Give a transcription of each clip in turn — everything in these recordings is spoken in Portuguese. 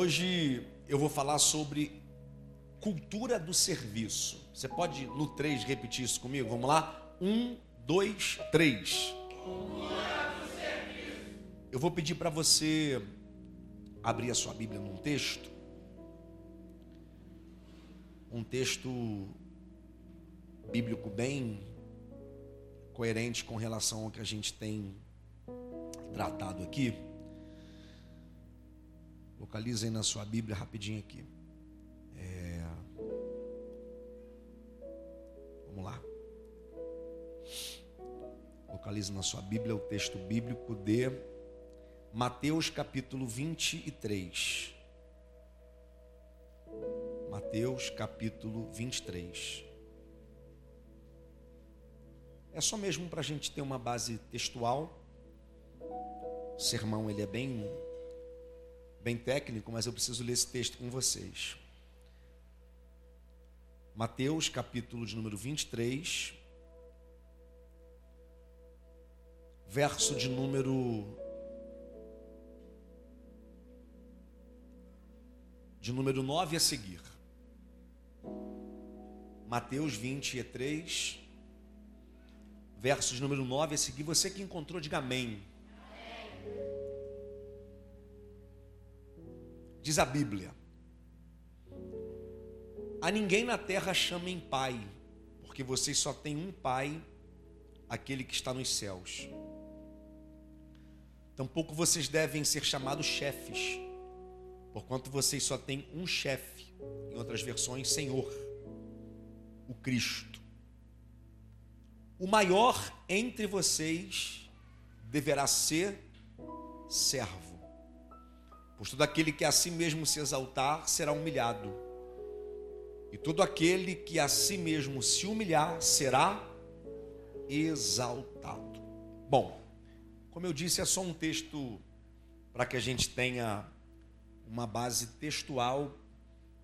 Hoje eu vou falar sobre cultura do serviço. Você pode no 3 repetir isso comigo? Vamos lá? Um, dois, três. Eu vou pedir para você abrir a sua Bíblia num texto. Um texto bíblico bem coerente com relação ao que a gente tem tratado aqui. Localizem na sua Bíblia rapidinho aqui. É... Vamos lá. Localize na sua Bíblia o texto bíblico de Mateus capítulo 23. Mateus capítulo 23. É só mesmo para a gente ter uma base textual. O sermão ele é bem, bem técnico, mas eu preciso ler esse texto com vocês. Mateus capítulo de número 23, verso de número de número 9 a seguir. Mateus 23, versos número 9 a seguir. Você que encontrou, diga amém. Diz a Bíblia: A ninguém na terra chamem pai, porque vocês só têm um pai, aquele que está nos céus. Tampouco vocês devem ser chamados chefes, porquanto vocês só têm um chefe, em outras versões, Senhor, o Cristo. O maior entre vocês deverá ser servo, pois todo aquele que a si mesmo se exaltar será humilhado, e todo aquele que a si mesmo se humilhar será exaltado. Bom, como eu disse, é só um texto para que a gente tenha uma base textual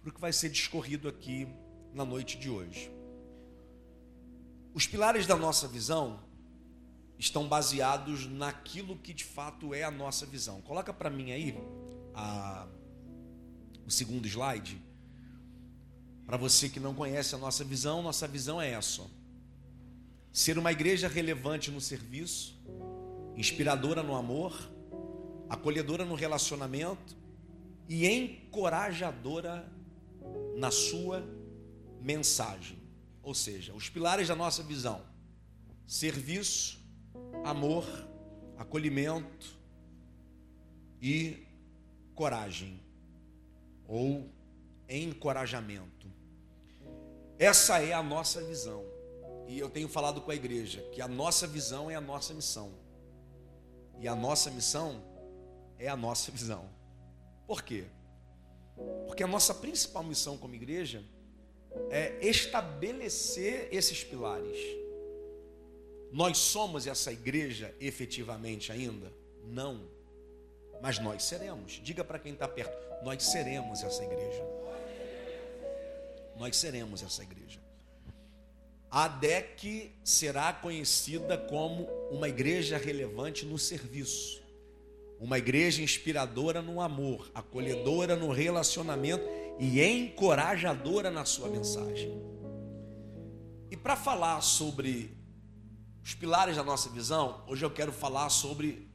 para o que vai ser discorrido aqui na noite de hoje. Os pilares da nossa visão estão baseados naquilo que de fato é a nossa visão. Coloca para mim aí a, o segundo slide. Para você que não conhece a nossa visão, nossa visão é essa: ser uma igreja relevante no serviço, inspiradora no amor, acolhedora no relacionamento e encorajadora na sua mensagem. Ou seja, os pilares da nossa visão: serviço, amor, acolhimento e coragem ou encorajamento. Essa é a nossa visão. E eu tenho falado com a igreja que a nossa visão é a nossa missão. E a nossa missão é a nossa visão. Por quê? Porque a nossa principal missão como igreja é estabelecer esses pilares. Nós somos essa igreja efetivamente ainda? Não. Mas nós seremos. Diga para quem está perto: nós seremos essa igreja. Nós seremos essa igreja. A ADEC será conhecida como uma igreja relevante no serviço, uma igreja inspiradora no amor, acolhedora no relacionamento e encorajadora na sua mensagem. E para falar sobre os pilares da nossa visão, hoje eu quero falar sobre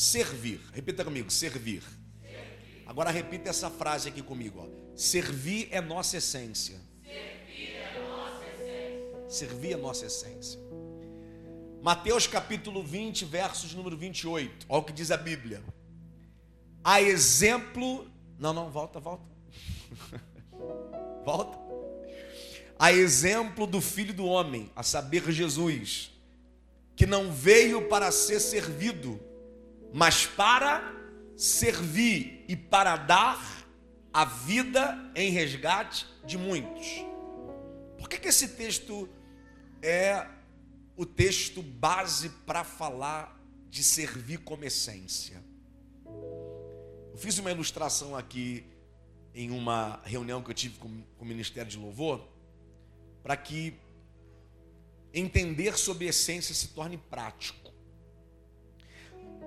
servir. Repita comigo: servir. servir. Agora repita essa frase aqui comigo: ó. servir é nossa essência servir a nossa essência. Mateus capítulo 20, versos número 28. Olha o que diz a Bíblia. A exemplo. Não, não, volta, volta. volta. A exemplo do Filho do Homem, a saber, Jesus, que não veio para ser servido, mas para servir e para dar a vida em resgate de muitos. Por que, que esse texto é o texto base para falar de servir como essência. Eu fiz uma ilustração aqui em uma reunião que eu tive com, com o Ministério de Louvor, para que entender sobre essência se torne prático.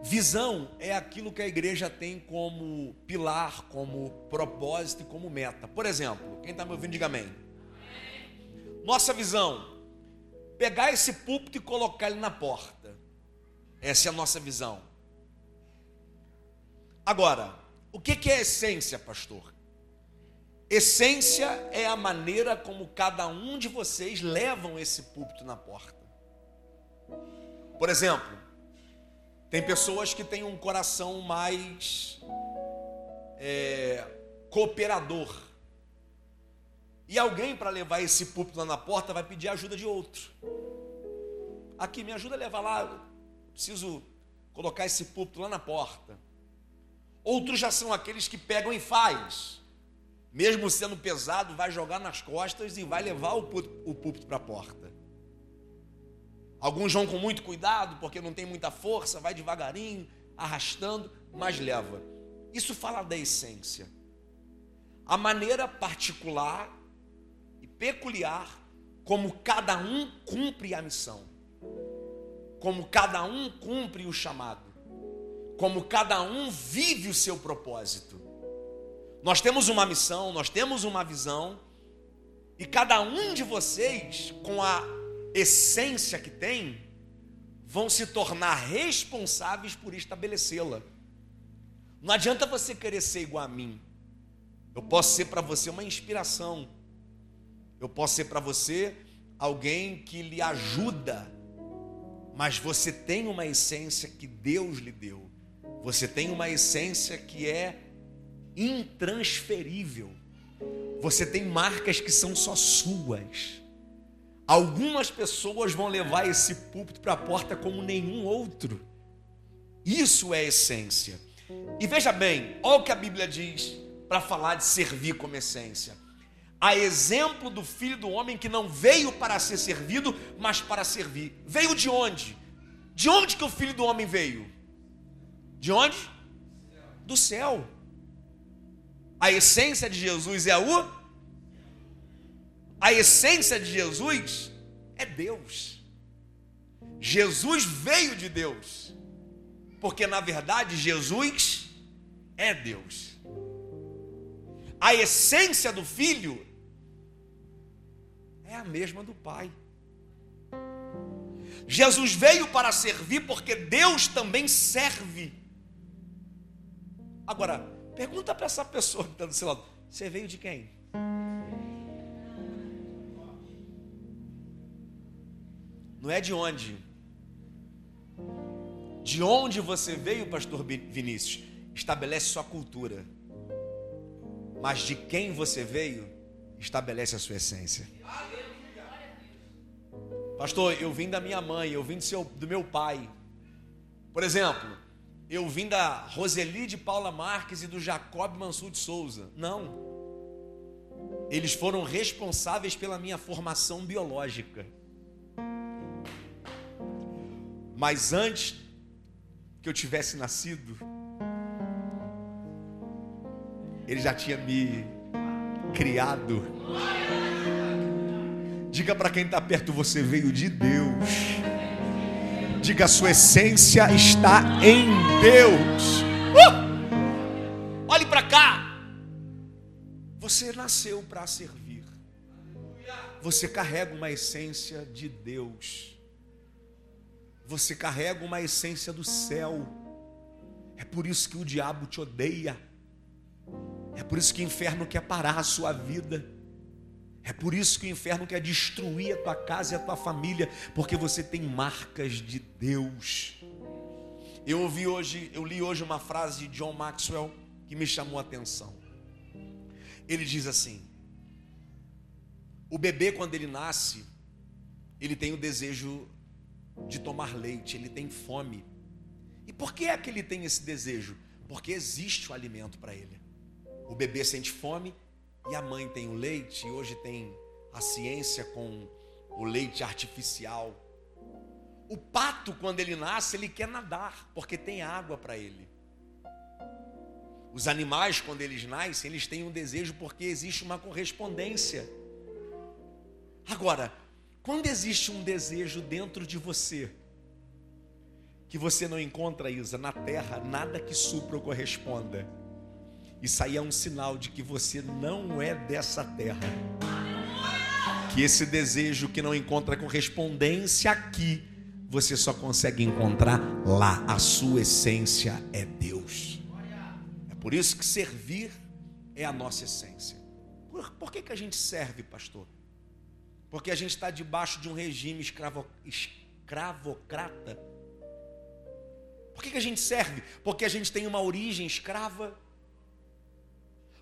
Visão é aquilo que a igreja tem como pilar, como propósito e como meta. Por exemplo, quem está me ouvindo, diga amém. Nossa visão, pegar esse púlpito e colocar ele na porta. Essa é a nossa visão. Agora, o que é essência, pastor? Essência é a maneira como cada um de vocês levam esse púlpito na porta. Por exemplo, tem pessoas que têm um coração mais é, cooperador. E alguém, para levar esse púlpito lá na porta, vai pedir ajuda de outro. Aqui, me ajuda a levar lá. Preciso colocar esse púlpito lá na porta. Outros já são aqueles que pegam e faz. Mesmo sendo pesado, vai jogar nas costas e vai levar o púlpito para a porta. Alguns vão com muito cuidado, porque não tem muita força, vai devagarinho, arrastando, mas leva. Isso fala da essência. A maneira particular e peculiar como cada um cumpre a missão. Como cada um cumpre o chamado. Como cada um vive o seu propósito. Nós temos uma missão, nós temos uma visão, e cada um de vocês, com a essência que tem, vão se tornar responsáveis por estabelecê-la. Não adianta você querer ser igual a mim. Eu posso ser para você uma inspiração. Eu posso ser para você alguém que lhe ajuda. Mas você tem uma essência que Deus lhe deu. Você tem uma essência que é intransferível. Você tem marcas que são só suas. Algumas pessoas vão levar esse púlpito para a porta como nenhum outro. Isso é essência. E veja bem, olha o que a Bíblia diz para falar de servir como essência. A exemplo do filho do homem que não veio para ser servido, mas para servir. Veio de onde? De onde que o filho do homem veio? De onde? Do céu. A essência de Jesus é o a essência de Jesus é Deus. Jesus veio de Deus, porque na verdade Jesus é Deus. A essência do Filho é a mesma do Pai. Jesus veio para servir porque Deus também serve. Agora, pergunta para essa pessoa que está do seu lado: você veio de quem? Não é de onde. De onde você veio, pastor Vinícius, estabelece sua cultura. Mas de quem você veio, estabelece a sua essência. Pastor, eu vim da minha mãe, eu vim do, seu, do meu pai. Por exemplo, eu vim da Roseli de Paula Marques e do Jacob Mansur de Souza. Não. Eles foram responsáveis pela minha formação biológica. Mas antes que eu tivesse nascido, ele já tinha me criado. Diga para quem está perto, você veio de Deus. Diga, a sua essência está em Deus. Uh! Olhe para cá. Você nasceu para servir. Você carrega uma essência de Deus você carrega uma essência do céu. É por isso que o diabo te odeia. É por isso que o inferno quer parar a sua vida. É por isso que o inferno quer destruir a tua casa e a tua família, porque você tem marcas de Deus. Eu ouvi hoje, eu li hoje uma frase de John Maxwell que me chamou a atenção. Ele diz assim: O bebê quando ele nasce, ele tem o desejo de tomar leite, ele tem fome. E por que é que ele tem esse desejo? Porque existe o alimento para ele. O bebê sente fome e a mãe tem o leite, e hoje tem a ciência com o leite artificial. O pato, quando ele nasce, ele quer nadar, porque tem água para ele. Os animais, quando eles nascem, eles têm um desejo porque existe uma correspondência. Agora, quando existe um desejo dentro de você, que você não encontra, Isa, na terra nada que supra ou corresponda. Isso aí é um sinal de que você não é dessa terra. Que esse desejo que não encontra correspondência aqui, você só consegue encontrar lá. A sua essência é Deus. É por isso que servir é a nossa essência. Por, por que, que a gente serve, pastor? Porque a gente está debaixo de um regime escravo, escravocrata por que, que a gente serve? Porque a gente tem uma origem escrava.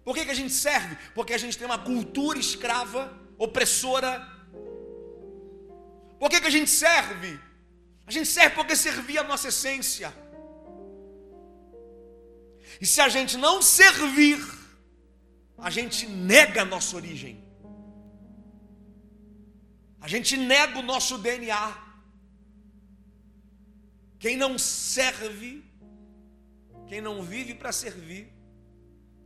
Por que, que a gente serve? Porque a gente tem uma cultura escrava, opressora. Por que, que a gente serve? A gente serve porque servia a nossa essência. E se a gente não servir, a gente nega a nossa origem. A gente nega o nosso DNA. Quem não serve, quem não vive para servir,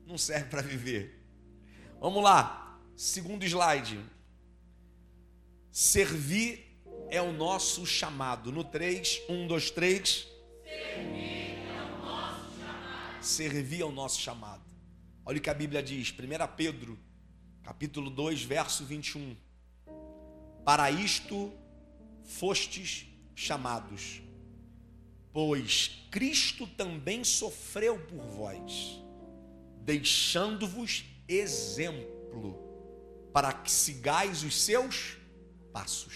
não serve para viver. Vamos lá, segundo slide. Servir é o nosso chamado. No 3, 1, 2, 3. Servir é o nosso chamado. Servir é o nosso chamado. Olha o que a Bíblia diz, 1 Pedro, capítulo 2, verso 21. Para isto fostes chamados Pois Cristo também sofreu por vós, deixando-vos exemplo, para que sigais os seus passos.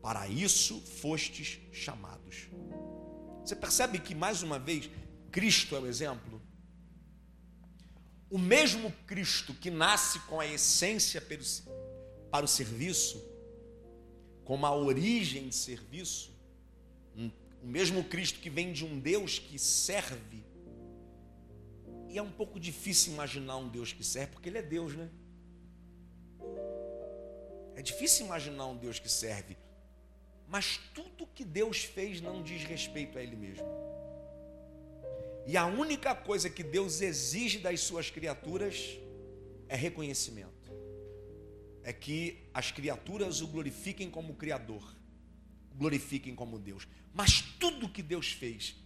Para isso fostes chamados. Você percebe que, mais uma vez, Cristo é o exemplo? O mesmo Cristo que nasce com a essência para o serviço, com a origem de serviço, o mesmo Cristo que vem de um Deus que serve. E é um pouco difícil imaginar um Deus que serve, porque Ele é Deus, né? É difícil imaginar um Deus que serve. Mas tudo que Deus fez não diz respeito a Ele mesmo. E a única coisa que Deus exige das suas criaturas é reconhecimento. É que as criaturas o glorifiquem como Criador, glorifiquem como Deus. Mas tudo que Deus fez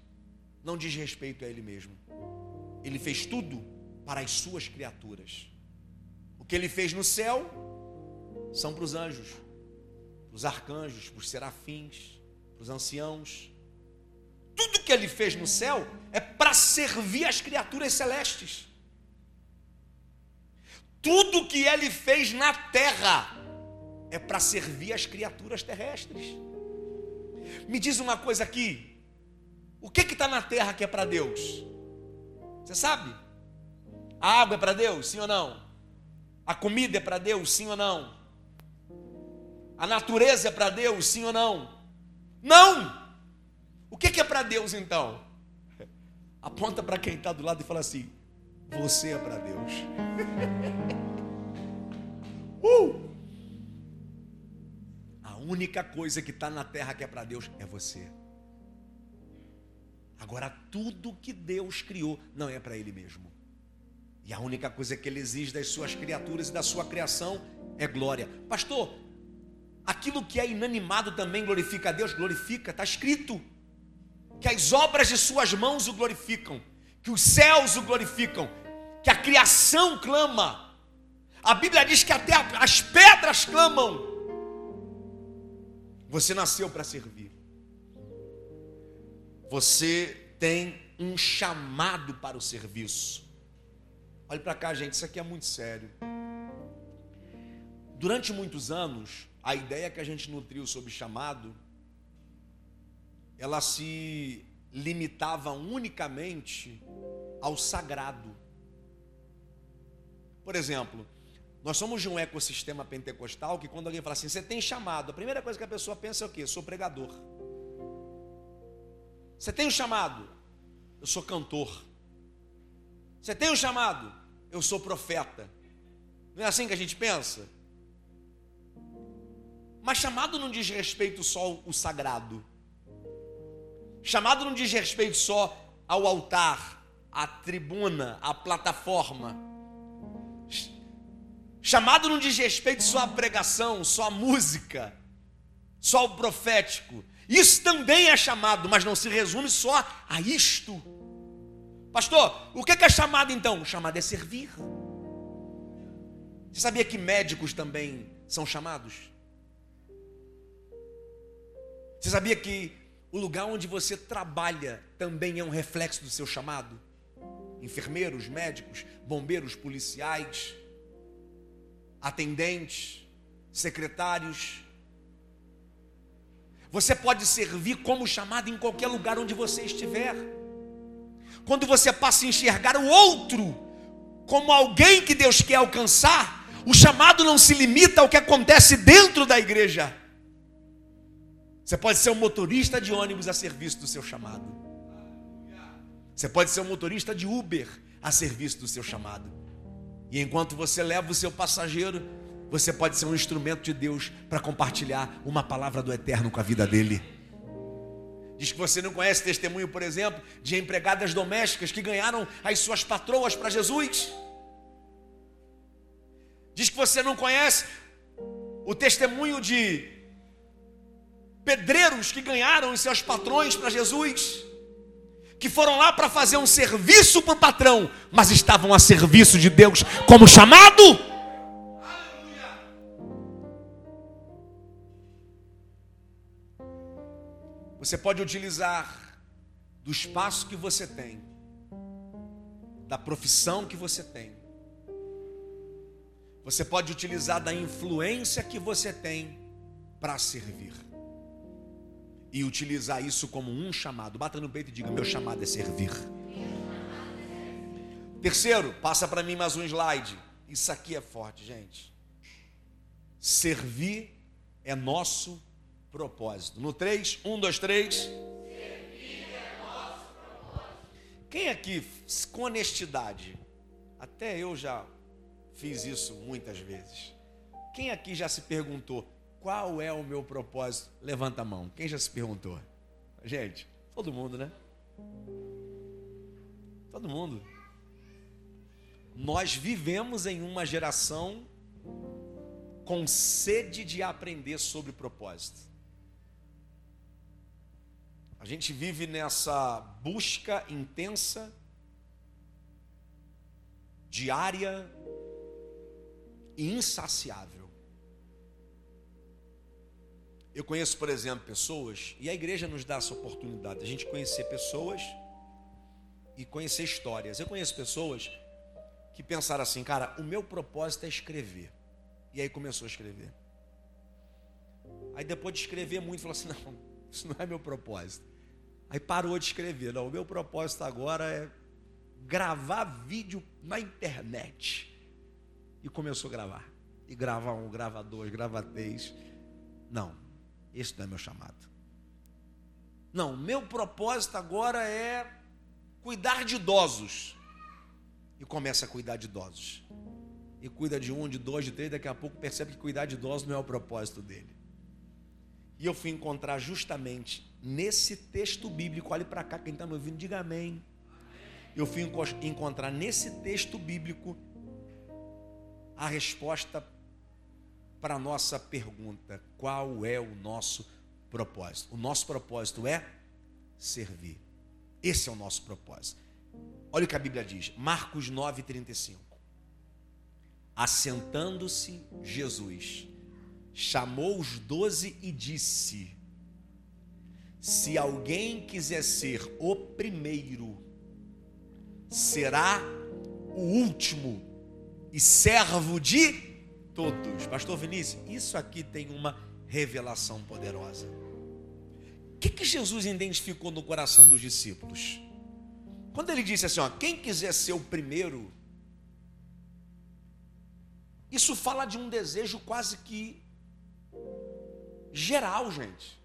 não diz respeito a Ele mesmo. Ele fez tudo para as suas criaturas. O que Ele fez no céu são para os anjos, para os arcanjos, para os serafins, para os anciãos. Tudo que Ele fez no céu é para servir as criaturas celestes. Tudo que Ele fez na terra é para servir as criaturas terrestres. Me diz uma coisa aqui. O que está na terra que é para Deus? Você sabe? A água é para Deus, sim ou não? A comida é para Deus, sim ou não? A natureza é para Deus, sim ou não? Não! O que, que é para Deus então? Aponta para quem está do lado e fala assim: Você é para Deus. uh! única coisa que está na terra que é para Deus é você. Agora, tudo que Deus criou não é para Ele mesmo. E a única coisa que Ele exige das suas criaturas e da sua criação é glória. Pastor, aquilo que é inanimado também glorifica a Deus? Glorifica, está escrito. Que as obras de Suas mãos o glorificam, que os céus o glorificam, que a criação clama. A Bíblia diz que até as pedras clamam. Você nasceu para servir. Você tem um chamado para o serviço. Olhe para cá, gente, isso aqui é muito sério. Durante muitos anos, a ideia que a gente nutriu sobre chamado, ela se limitava unicamente ao sagrado. Por exemplo, nós somos de um ecossistema pentecostal que quando alguém fala assim, você tem chamado, a primeira coisa que a pessoa pensa é o quê? Sou pregador. Você tem um chamado? Eu sou cantor. Você tem um chamado? Eu sou profeta. Não é assim que a gente pensa? Mas chamado não diz respeito só ao sagrado. Chamado não diz respeito só ao altar, à tribuna, à plataforma. Chamado não diz respeito só à pregação, só à música, só ao profético. Isso também é chamado, mas não se resume só a isto. Pastor, o que é chamado então? Chamado é servir. Você sabia que médicos também são chamados? Você sabia que o lugar onde você trabalha também é um reflexo do seu chamado? Enfermeiros, médicos, bombeiros, policiais, atendentes, secretários. Você pode servir como chamado em qualquer lugar onde você estiver. Quando você passa a enxergar o outro como alguém que Deus quer alcançar, o chamado não se limita ao que acontece dentro da igreja. Você pode ser um motorista de ônibus a serviço do seu chamado. Você pode ser um motorista de Uber a serviço do seu chamado. E enquanto você leva o seu passageiro, você pode ser um instrumento de Deus para compartilhar uma palavra do eterno com a vida dele. Diz que você não conhece testemunho, por exemplo, de empregadas domésticas que ganharam as suas patroas para Jesus. Diz que você não conhece o testemunho de pedreiros que ganharam os seus patrões para Jesus, que foram lá para fazer um serviço para o patrão, mas estavam a serviço de Deus como chamado. Você pode utilizar do espaço que você tem, da profissão que você tem. Você pode utilizar da influência que você tem para servir. E utilizar isso como um chamado. Bata no peito e diga: Meu chamado é servir. Terceiro, passa para mim mais um slide. Isso aqui é forte, gente. Servir é nosso propósito. No 3, 1, 2, 3. Quem aqui, com honestidade, até eu já fiz isso muitas vezes. Quem aqui já se perguntou qual é o meu propósito? Levanta a mão. Quem já se perguntou? Gente, todo mundo, né? Todo mundo. Nós vivemos em uma geração com sede de aprender sobre propósito. A gente vive nessa busca intensa, diária e insaciável. Eu conheço, por exemplo, pessoas, e a igreja nos dá essa oportunidade, a gente conhecer pessoas e conhecer histórias. Eu conheço pessoas que pensaram assim, cara, o meu propósito é escrever. E aí começou a escrever. Aí depois de escrever muito, falou assim: não, isso não é meu propósito. Aí parou de escrever. Não, o meu propósito agora é gravar vídeo na internet. E começou a gravar. E grava um, grava dois, grava três. Não, esse não é meu chamado. Não, meu propósito agora é cuidar de idosos. E começa a cuidar de idosos. E cuida de um, de dois, de três, daqui a pouco percebe que cuidar de idosos não é o propósito dele. E eu fui encontrar justamente nesse texto bíblico, olhe para cá, quem está me ouvindo, diga amém. Eu fui encontrar nesse texto bíblico a resposta para a nossa pergunta: qual é o nosso propósito? O nosso propósito é servir. Esse é o nosso propósito. Olha o que a Bíblia diz, Marcos 9,35. Assentando-se Jesus chamou os doze e disse: Se alguém quiser ser o primeiro, será o último e servo de todos. Pastor Vinícius, isso aqui tem uma revelação poderosa. O que, que Jesus identificou no coração dos discípulos? Quando ele disse assim: ó, quem quiser ser o primeiro, isso fala de um desejo quase que geral, gente.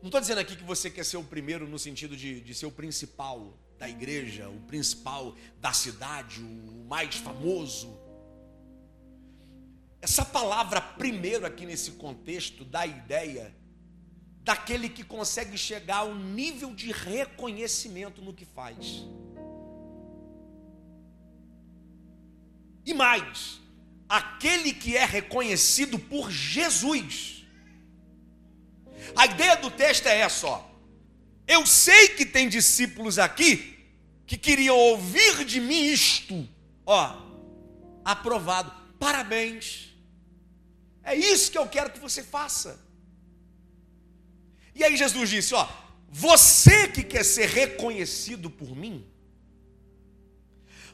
Não estou dizendo aqui que você quer ser o primeiro no sentido de, de ser o principal da igreja, o principal da cidade, o mais famoso. Essa palavra primeiro aqui nesse contexto dá a ideia daquele que consegue chegar ao nível de reconhecimento no que faz. E mais, aquele que é reconhecido por Jesus. A ideia do texto é essa, ó. Eu sei que tem discípulos aqui que queriam ouvir de mim isto, ó, aprovado. Parabéns. É isso que eu quero que você faça. E aí Jesus disse, ó, você que quer ser reconhecido por mim,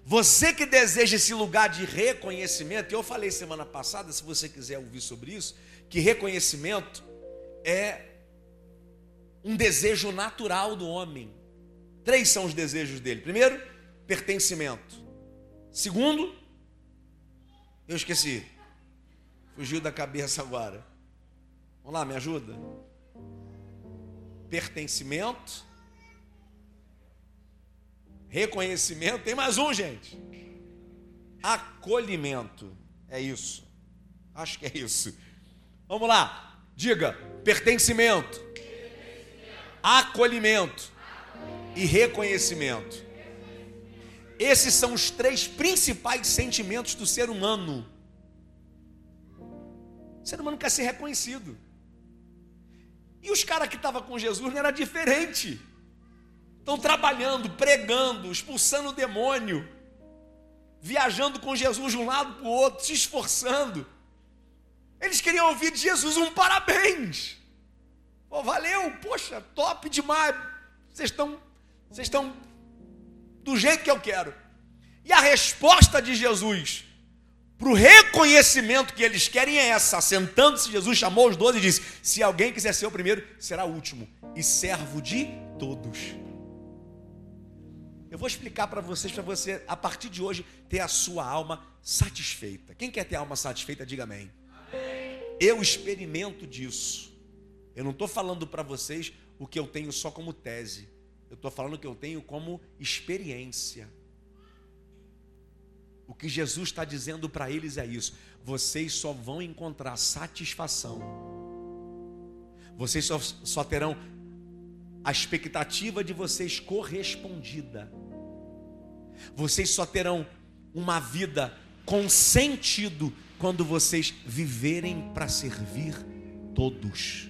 você que deseja esse lugar de reconhecimento, eu falei semana passada, se você quiser ouvir sobre isso, que reconhecimento é um desejo natural do homem. Três são os desejos dele. Primeiro, pertencimento. Segundo, eu esqueci. Fugiu da cabeça agora. Vamos lá, me ajuda. Pertencimento reconhecimento. Tem mais um, gente. Acolhimento. É isso. Acho que é isso. Vamos lá. Diga: pertencimento, acolhimento e reconhecimento. Esses são os três principais sentimentos do ser humano. O ser humano quer ser reconhecido. E os caras que estavam com Jesus não era diferente. Estão trabalhando, pregando, expulsando o demônio, viajando com Jesus de um lado para o outro, se esforçando. Eles queriam ouvir de Jesus um parabéns. Oh, valeu, poxa, top demais. Vocês estão, vocês estão do jeito que eu quero. E a resposta de Jesus para o reconhecimento que eles querem é essa. Sentando-se, Jesus chamou os doze e disse: Se alguém quiser ser o primeiro, será o último, e servo de todos. Eu vou explicar para vocês, para você, a partir de hoje, ter a sua alma satisfeita. Quem quer ter a alma satisfeita, diga amém. amém. Eu experimento disso. Eu não estou falando para vocês o que eu tenho só como tese. Eu estou falando o que eu tenho como experiência. O que Jesus está dizendo para eles é isso: vocês só vão encontrar satisfação, vocês só, só terão a expectativa de vocês correspondida. Vocês só terão uma vida com sentido quando vocês viverem para servir todos.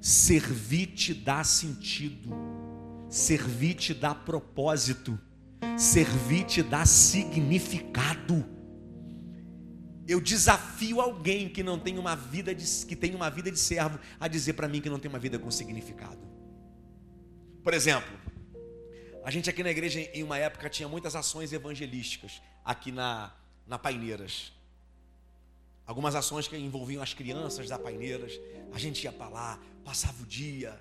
Servir te dá sentido, servir te dá propósito, servir te dá significado. Eu desafio alguém que não tem uma vida de, que tem uma vida de servo a dizer para mim que não tem uma vida com significado. Por exemplo, a gente aqui na igreja, em uma época, tinha muitas ações evangelísticas aqui na, na Paineiras. Algumas ações que envolviam as crianças da Paineiras. A gente ia para lá, passava o dia,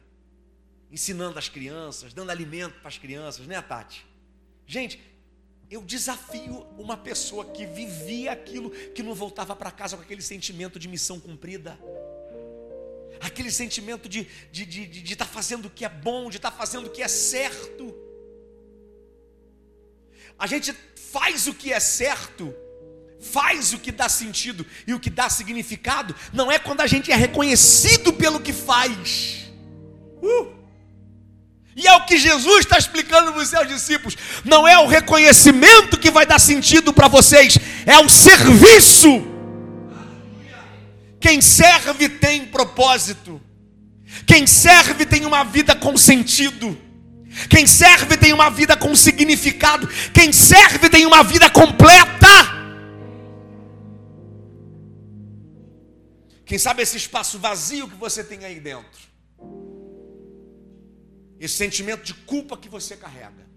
ensinando as crianças, dando alimento para as crianças, né, Tati? Gente, eu desafio uma pessoa que vivia aquilo, que não voltava para casa com aquele sentimento de missão cumprida aquele sentimento de estar de, de, de, de tá fazendo o que é bom, de estar tá fazendo o que é certo. A gente faz o que é certo, faz o que dá sentido e o que dá significado, não é quando a gente é reconhecido pelo que faz. Uh! E é o que Jesus está explicando para os seus discípulos. Não é o reconhecimento que vai dar sentido para vocês, é o serviço. Quem serve tem propósito. Quem serve tem uma vida com sentido. Quem serve tem uma vida com significado. Quem serve tem uma vida completa. Quem sabe esse espaço vazio que você tem aí dentro. Esse sentimento de culpa que você carrega.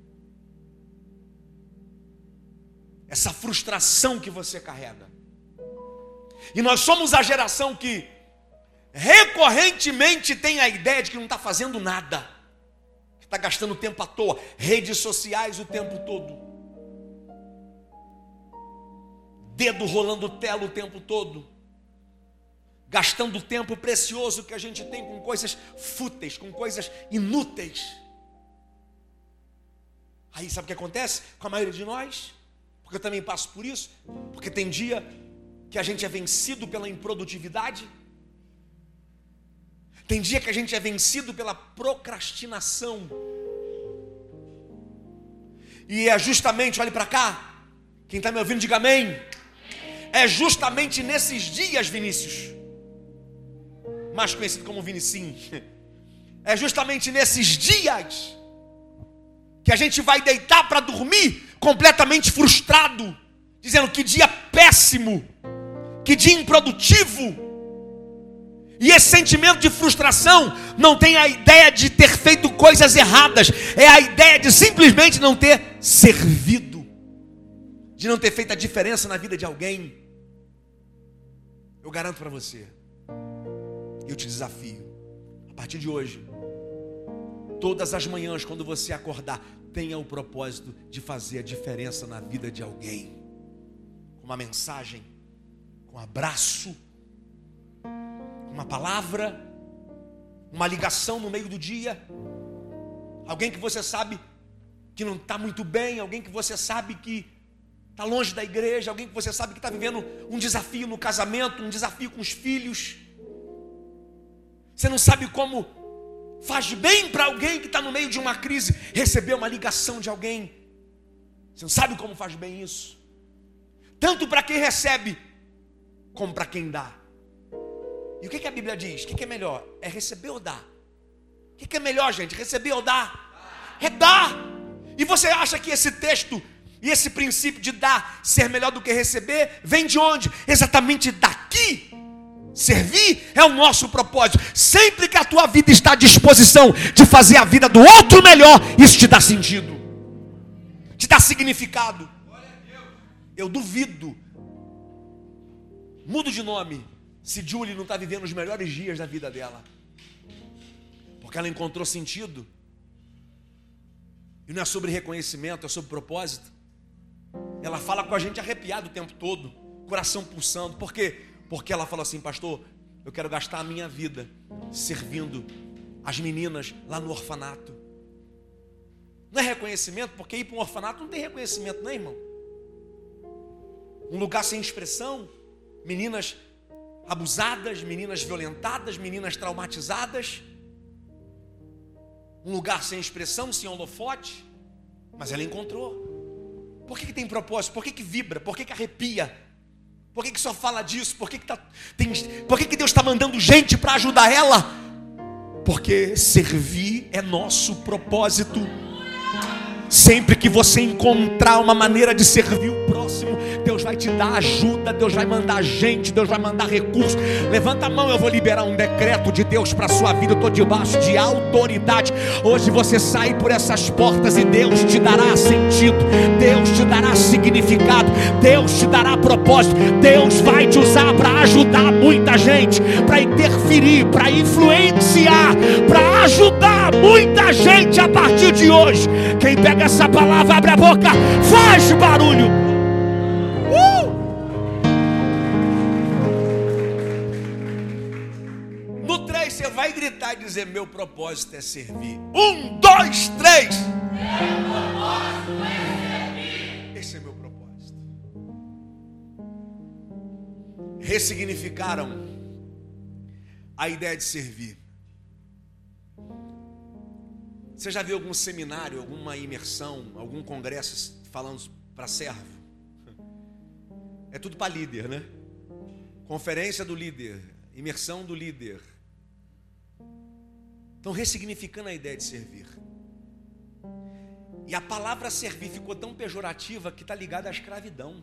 Essa frustração que você carrega. E nós somos a geração que recorrentemente tem a ideia de que não está fazendo nada, que está gastando tempo à toa, redes sociais o tempo todo, dedo rolando tela o tempo todo, gastando tempo precioso que a gente tem com coisas fúteis, com coisas inúteis. Aí sabe o que acontece com a maioria de nós? Porque eu também passo por isso, porque tem dia que a gente é vencido pela improdutividade. Tem dia que a gente é vencido pela procrastinação. E é justamente, olhe para cá, quem está me ouvindo, diga amém. É justamente nesses dias, Vinícius, mais conhecido como Vinicim. É justamente nesses dias que a gente vai deitar para dormir completamente frustrado, dizendo que dia péssimo, que dia improdutivo. E esse sentimento de frustração não tem a ideia de ter feito coisas erradas, é a ideia de simplesmente não ter servido, de não ter feito a diferença na vida de alguém. Eu garanto para você, eu te desafio, a partir de hoje, todas as manhãs, quando você acordar, tenha o propósito de fazer a diferença na vida de alguém, com uma mensagem, com um abraço, uma palavra, uma ligação no meio do dia, alguém que você sabe que não está muito bem, alguém que você sabe que está longe da igreja, alguém que você sabe que está vivendo um desafio no casamento, um desafio com os filhos. Você não sabe como faz bem para alguém que está no meio de uma crise receber uma ligação de alguém. Você não sabe como faz bem isso. Tanto para quem recebe, como para quem dá. E o que, que, a Bíblia diz? O que, que é melhor? É receber ou dar? O que, que é melhor, gente? Receber ou dar? É dar. E você acha que esse texto e esse princípio de dar ser melhor do que receber vem de onde? Exatamente daqui. Servir é o nosso propósito. Sempre que a tua vida está à disposição de fazer a vida do outro melhor, isso te dá sentido, te dá significado. Eu duvido, mudo de nome, se Julie não está vivendo os melhores dias da vida dela, porque ela encontrou sentido. E não é sobre reconhecimento, é sobre propósito. Ela fala com a gente arrepiado o tempo todo, coração pulsando, porque porque ela falou assim, pastor, eu quero gastar a minha vida servindo as meninas lá no orfanato. Não é reconhecimento, porque ir para um orfanato não tem reconhecimento, não é, irmão? Um lugar sem expressão, meninas abusadas, meninas violentadas, meninas traumatizadas. Um lugar sem expressão, sem holofote. Mas ela encontrou. Por que, que tem propósito? Por que, que vibra? Por que, que arrepia? Por que, que só fala disso? Por que, que, tá, tem, por que, que Deus está mandando gente para ajudar ela? Porque servir é nosso propósito. Sempre que você encontrar uma maneira de servir o próximo, Deus vai te dar ajuda, Deus vai mandar gente, Deus vai mandar recurso. Levanta a mão, eu vou liberar um decreto de Deus para a sua vida. Eu estou debaixo de autoridade. Hoje você sai por essas portas e Deus te dará sentido, Deus te dará significado, Deus te dará propósito. Deus vai te usar para ajudar muita gente, para interferir, para influenciar, para ajudar muita gente a partir de hoje. Quem Pega essa palavra, abre a boca, faz barulho. Gritar e dizer: Meu propósito é servir. Um, dois, três. Meu propósito é servir. Esse é meu propósito. Ressignificaram a ideia de servir. Você já viu algum seminário, alguma imersão, algum congresso falando para servo? É tudo para líder, né? Conferência do líder, imersão do líder. Estão ressignificando a ideia de servir. E a palavra servir ficou tão pejorativa que está ligada à escravidão.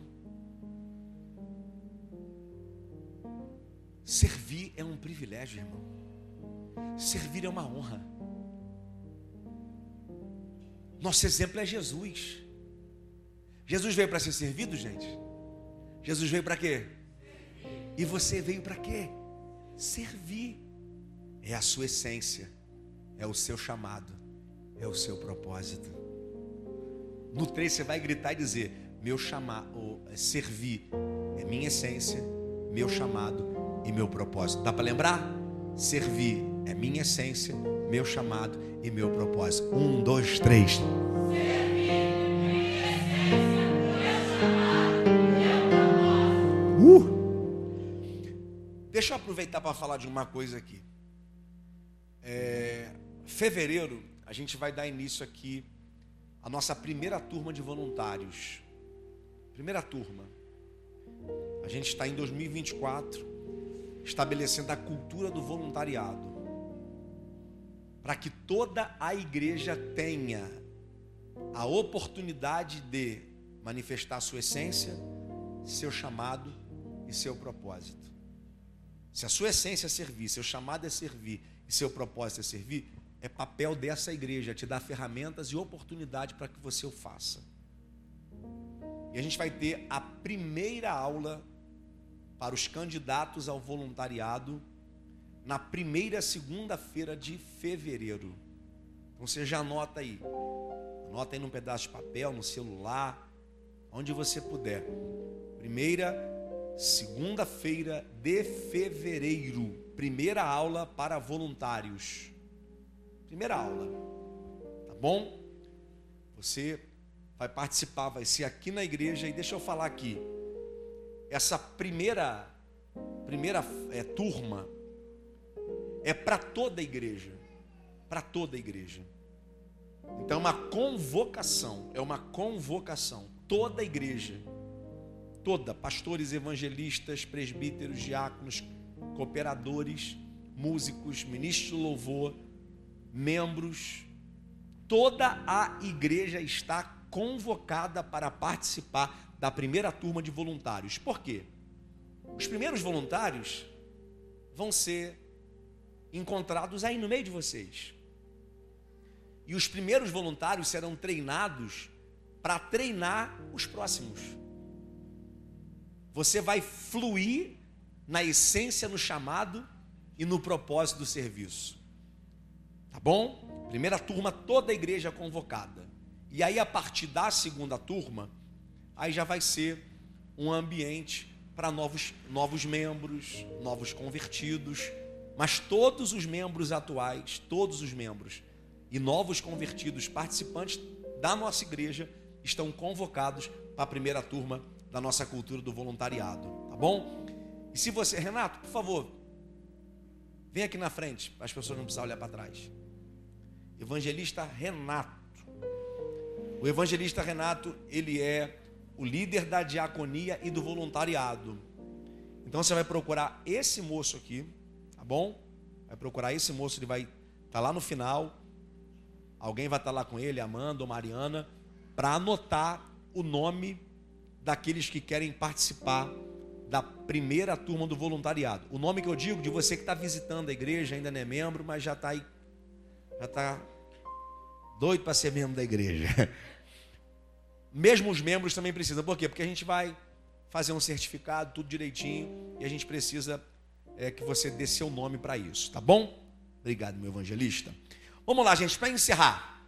Servir é um privilégio, irmão. Servir é uma honra. Nosso exemplo é Jesus. Jesus veio para ser servido, gente? Jesus veio para quê? E você veio para quê? Servir. É a sua essência, é o seu chamado, é o seu propósito. No 3 você vai gritar e dizer: Meu chamado, servir é minha essência, meu chamado e meu propósito. Dá para lembrar? Servir é minha essência, meu chamado e meu propósito. Um, dois, três. Uh! Deixa eu aproveitar para falar de uma coisa aqui. É, fevereiro, a gente vai dar início aqui a nossa primeira turma de voluntários. Primeira turma. A gente está em 2024. estabelecendo a cultura do voluntariado, para que toda a igreja tenha a oportunidade de manifestar sua essência, seu chamado e seu propósito. Se a sua essência é servir, seu chamado é servir e seu propósito é servir, é papel dessa igreja te dar ferramentas e oportunidade para que você o faça. E a gente vai ter a primeira aula para os candidatos ao voluntariado na primeira segunda-feira de fevereiro. Então você já anota aí. Anota aí num pedaço de papel, no celular, onde você puder. Primeira segunda-feira de fevereiro. Primeira aula para voluntários. Primeira aula. Tá bom? Você vai participar, vai ser aqui na igreja e deixa eu falar aqui. Essa primeira primeira é, turma é para toda a igreja, para toda a igreja. Então é uma convocação, é uma convocação, toda a igreja, toda, pastores, evangelistas, presbíteros, diáconos, cooperadores, músicos, ministros de louvor, membros, toda a igreja está convocada para participar da primeira turma de voluntários. Por quê? Os primeiros voluntários vão ser encontrados aí no meio de vocês. E os primeiros voluntários serão treinados para treinar os próximos. Você vai fluir na essência, no chamado e no propósito do serviço. Tá bom? Primeira turma, toda a igreja convocada. E aí, a partir da segunda turma, aí já vai ser um ambiente para novos, novos membros, novos convertidos, mas todos os membros atuais, todos os membros e novos convertidos participantes da nossa igreja estão convocados para a primeira turma da nossa cultura do voluntariado, tá bom? E se você, Renato, por favor, vem aqui na frente, para as pessoas não precisarem olhar para trás. Evangelista Renato. O evangelista Renato, ele é o líder da diaconia e do voluntariado. Então você vai procurar esse moço aqui, tá bom? Vai procurar esse moço, ele vai estar tá lá no final. Alguém vai estar tá lá com ele, Amanda ou Mariana, para anotar o nome daqueles que querem participar da primeira turma do voluntariado. O nome que eu digo de você que está visitando a igreja, ainda não é membro, mas já está aí, já está doido para ser membro da igreja. Mesmo os membros também precisam. Por quê? Porque a gente vai fazer um certificado, tudo direitinho, e a gente precisa é, que você dê seu nome para isso, tá bom? Obrigado, meu evangelista. Vamos lá, gente, para encerrar,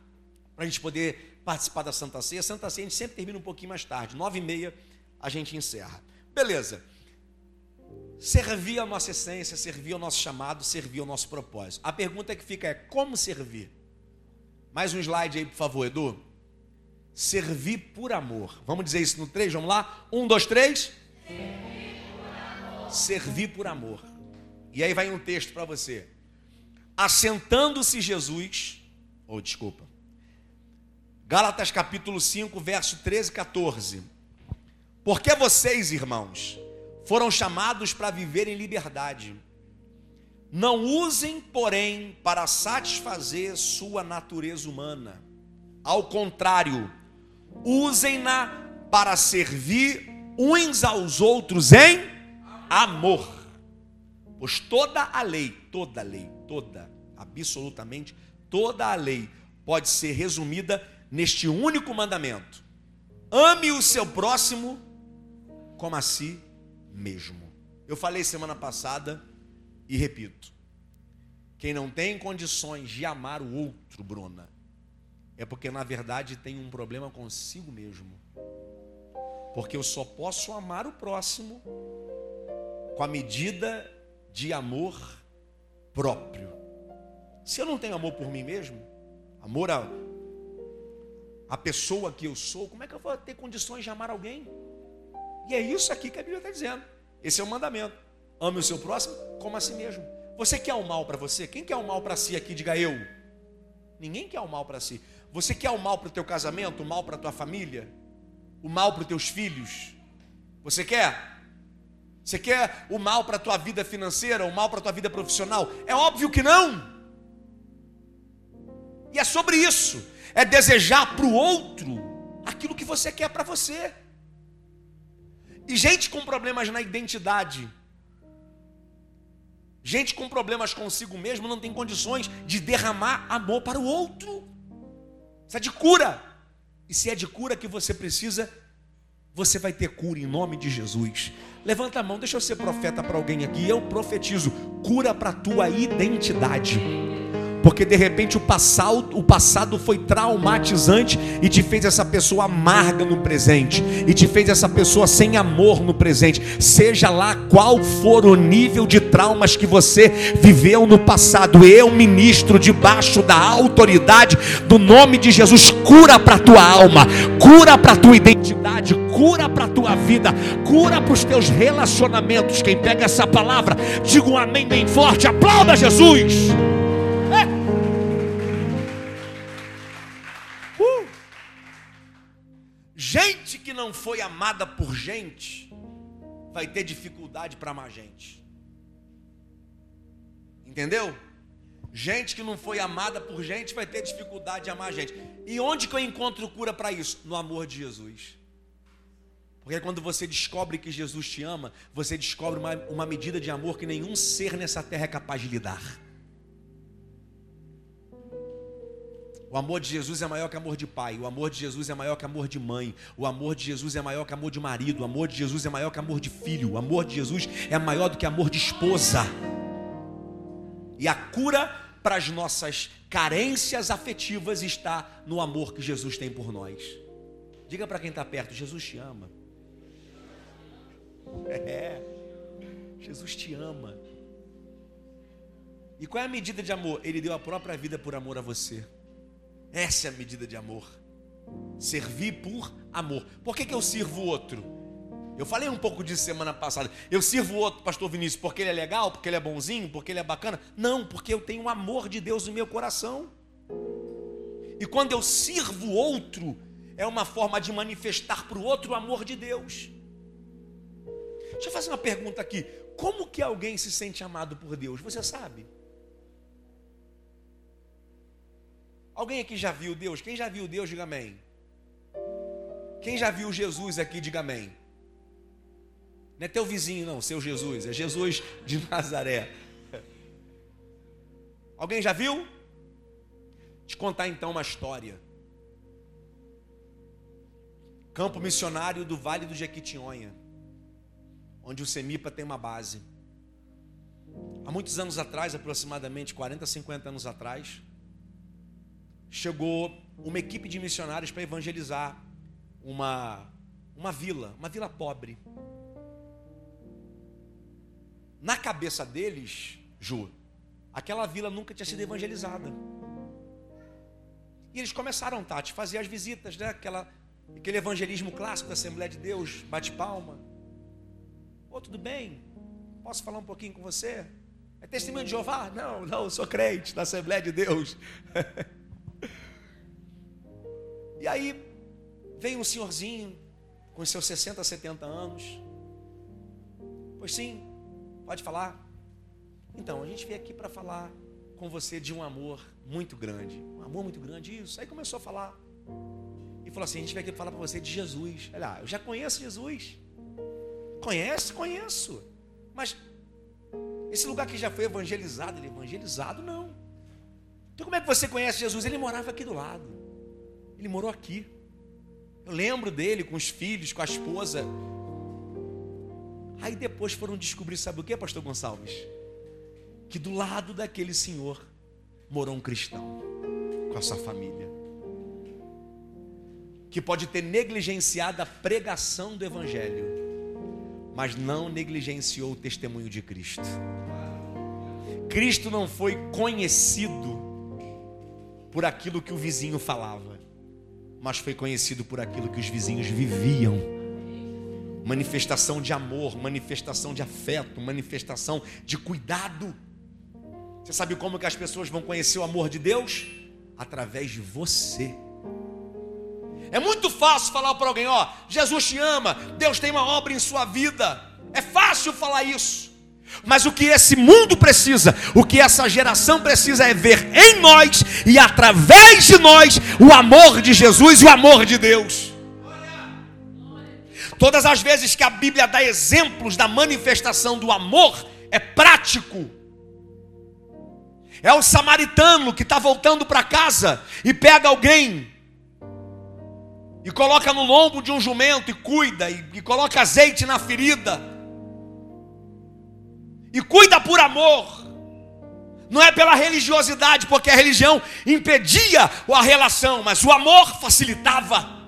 para a gente poder participar da Santa Ceia. Santa Ceia a gente sempre termina um pouquinho mais tarde, nove e meia a gente encerra. Beleza. Servir a nossa essência, servir ao nosso chamado, servir ao nosso propósito. A pergunta que fica é como servir? Mais um slide aí, por favor, Edu. Servir por amor. Vamos dizer isso no três, vamos lá? Um, dois, três. Servir por amor. Servir por amor. E aí vai um texto para você. Assentando-se Jesus, ou oh, desculpa. Gálatas capítulo 5, verso 13 e 14. Porque vocês, irmãos, foram chamados para viver em liberdade não usem, porém, para satisfazer sua natureza humana. Ao contrário, usem-na para servir uns aos outros em amor. Pois toda a lei, toda a lei, toda, absolutamente toda a lei pode ser resumida neste único mandamento: ame o seu próximo como a si mesmo. Eu falei semana passada e repito: quem não tem condições de amar o outro, Bruna, é porque na verdade tem um problema consigo mesmo. Porque eu só posso amar o próximo com a medida de amor próprio. Se eu não tenho amor por mim mesmo, amor a, a pessoa que eu sou, como é que eu vou ter condições de amar alguém? E é isso aqui que a Bíblia está dizendo. Esse é o mandamento. Ame o seu próximo como a si mesmo. Você quer o mal para você? Quem quer o mal para si aqui? Diga eu. Ninguém quer o mal para si. Você quer o mal para o teu casamento, o mal para a tua família, o mal para os teus filhos? Você quer? Você quer o mal para a tua vida financeira, o mal para a tua vida profissional? É óbvio que não. E é sobre isso. É desejar para o outro aquilo que você quer para você. E gente com problemas na identidade, gente com problemas consigo mesmo, não tem condições de derramar amor para o outro. Isso é de cura. E se é de cura que você precisa, você vai ter cura em nome de Jesus. Levanta a mão, deixa eu ser profeta para alguém aqui. Eu profetizo cura para a tua identidade. Porque de repente o passado, o passado foi traumatizante e te fez essa pessoa amarga no presente, e te fez essa pessoa sem amor no presente. Seja lá qual for o nível de traumas que você viveu no passado, eu ministro debaixo da autoridade do nome de Jesus, cura para tua alma, cura para tua identidade, cura para tua vida, cura para os teus relacionamentos. Quem pega essa palavra, diga um amém bem forte, aplauda Jesus. Não foi amada por gente, vai ter dificuldade para amar gente. Entendeu? Gente que não foi amada por gente vai ter dificuldade de amar gente. E onde que eu encontro cura para isso? No amor de Jesus. Porque quando você descobre que Jesus te ama, você descobre uma, uma medida de amor que nenhum ser nessa terra é capaz de lhe dar. O amor de Jesus é maior que amor de pai, o amor de Jesus é maior que amor de mãe, o amor de Jesus é maior que amor de marido, o amor de Jesus é maior que amor de filho, o amor de Jesus é maior do que amor de esposa. E a cura para as nossas carências afetivas está no amor que Jesus tem por nós. Diga para quem está perto: Jesus te ama. É, Jesus te ama. E qual é a medida de amor? Ele deu a própria vida por amor a você. Essa é a medida de amor. Servir por amor. Por que, que eu sirvo o outro? Eu falei um pouco disso semana passada. Eu sirvo o outro, pastor Vinícius, porque ele é legal, porque ele é bonzinho, porque ele é bacana? Não, porque eu tenho o amor de Deus no meu coração. E quando eu sirvo o outro, é uma forma de manifestar para o outro o amor de Deus. Deixa eu fazer uma pergunta aqui. Como que alguém se sente amado por Deus? Você sabe? Alguém aqui já viu Deus? Quem já viu Deus, diga amém. Quem já viu Jesus aqui, diga amém. Não é teu vizinho, não, seu Jesus, é Jesus de Nazaré. Alguém já viu? Te contar então uma história. Campo missionário do Vale do Jequitinhonha, onde o Semipa tem uma base. Há muitos anos atrás, aproximadamente 40, 50 anos atrás, chegou uma equipe de missionários para evangelizar uma, uma vila, uma vila pobre. Na cabeça deles, Ju, aquela vila nunca tinha sido evangelizada. E eles começaram, Tati, fazer as visitas, né? Aquela, aquele evangelismo clássico da Assembleia de Deus, bate palma. Ô, oh, tudo bem? Posso falar um pouquinho com você? É testemunho de Jeová? Não, não, sou crente da Assembleia de Deus. E aí vem um senhorzinho com seus 60, 70 anos. Pois sim, pode falar. Então, a gente veio aqui para falar com você de um amor muito grande. Um amor muito grande, isso. Aí começou a falar. E falou assim: a gente veio aqui para falar para você de Jesus. Olha, eu já conheço Jesus. Conhece? Conheço. Mas esse lugar que já foi evangelizado, ele é evangelizado? Não. Então como é que você conhece Jesus? Ele morava aqui do lado. Ele morou aqui. Eu lembro dele com os filhos, com a esposa. Aí depois foram descobrir, sabe o que, pastor Gonçalves? Que do lado daquele senhor morou um cristão com a sua família. Que pode ter negligenciado a pregação do evangelho, mas não negligenciou o testemunho de Cristo. Cristo não foi conhecido por aquilo que o vizinho falava mas foi conhecido por aquilo que os vizinhos viviam. Manifestação de amor, manifestação de afeto, manifestação de cuidado. Você sabe como que as pessoas vão conhecer o amor de Deus? Através de você. É muito fácil falar para alguém, ó, Jesus te ama, Deus tem uma obra em sua vida. É fácil falar isso. Mas o que esse mundo precisa, o que essa geração precisa é ver em nós e através de nós o amor de Jesus e o amor de Deus. Todas as vezes que a Bíblia dá exemplos da manifestação do amor, é prático. É o samaritano que está voltando para casa e pega alguém e coloca no lombo de um jumento e cuida, e, e coloca azeite na ferida, e cuida por amor, não é pela religiosidade, porque a religião impedia a relação, mas o amor facilitava.